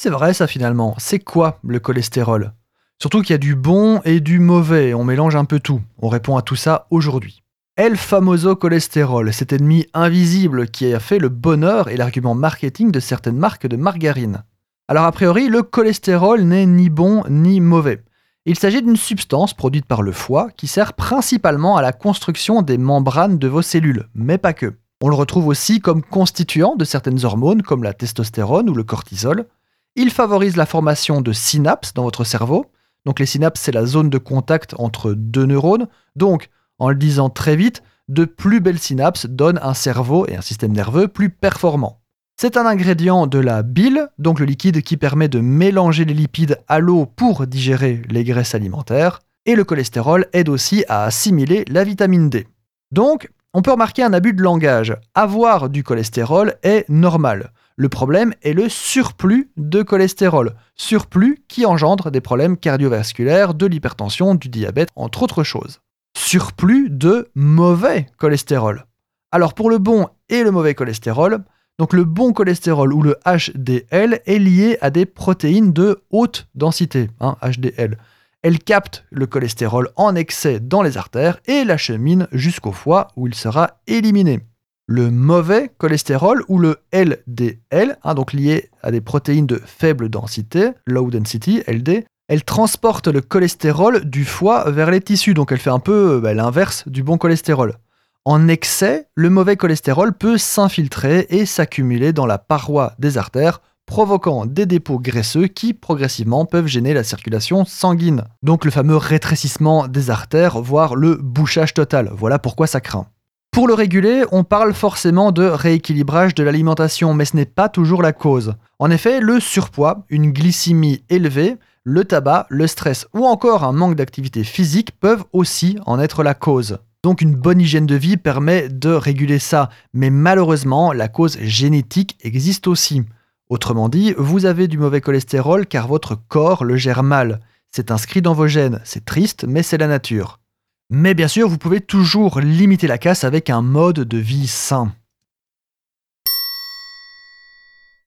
C'est vrai ça finalement, c'est quoi le cholestérol? Surtout qu'il y a du bon et du mauvais, on mélange un peu tout. On répond à tout ça aujourd'hui. El famoso cholestérol, cet ennemi invisible qui a fait le bonheur et l'argument marketing de certaines marques de margarine. Alors a priori, le cholestérol n'est ni bon ni mauvais. Il s'agit d'une substance produite par le foie qui sert principalement à la construction des membranes de vos cellules, mais pas que. On le retrouve aussi comme constituant de certaines hormones comme la testostérone ou le cortisol, il favorise la formation de synapses dans votre cerveau. Donc les synapses, c'est la zone de contact entre deux neurones. Donc, en le disant très vite, de plus belles synapses donnent un cerveau et un système nerveux plus performants. C'est un ingrédient de la bile, donc le liquide qui permet de mélanger les lipides à l'eau pour digérer les graisses alimentaires, et le cholestérol aide aussi à assimiler la vitamine D. Donc, on peut remarquer un abus de langage. Avoir du cholestérol est normal. Le problème est le surplus de cholestérol, surplus qui engendre des problèmes cardiovasculaires, de l'hypertension, du diabète, entre autres choses. Surplus de mauvais cholestérol. Alors pour le bon et le mauvais cholestérol, donc le bon cholestérol ou le HDL est lié à des protéines de haute densité, HDL. Hein, Elle capte le cholestérol en excès dans les artères et l'achemine jusqu'au foie où il sera éliminé le mauvais cholestérol ou le LDL, hein, donc lié à des protéines de faible densité, low density, LD, elle transporte le cholestérol du foie vers les tissus, donc elle fait un peu euh, bah, l'inverse du bon cholestérol. En excès, le mauvais cholestérol peut s'infiltrer et s'accumuler dans la paroi des artères, provoquant des dépôts graisseux qui progressivement peuvent gêner la circulation sanguine. Donc le fameux rétrécissement des artères, voire le bouchage total. Voilà pourquoi ça craint. Pour le réguler, on parle forcément de rééquilibrage de l'alimentation, mais ce n'est pas toujours la cause. En effet, le surpoids, une glycémie élevée, le tabac, le stress ou encore un manque d'activité physique peuvent aussi en être la cause. Donc une bonne hygiène de vie permet de réguler ça, mais malheureusement, la cause génétique existe aussi. Autrement dit, vous avez du mauvais cholestérol car votre corps le gère mal. C'est inscrit dans vos gènes, c'est triste, mais c'est la nature. Mais bien sûr, vous pouvez toujours limiter la casse avec un mode de vie sain.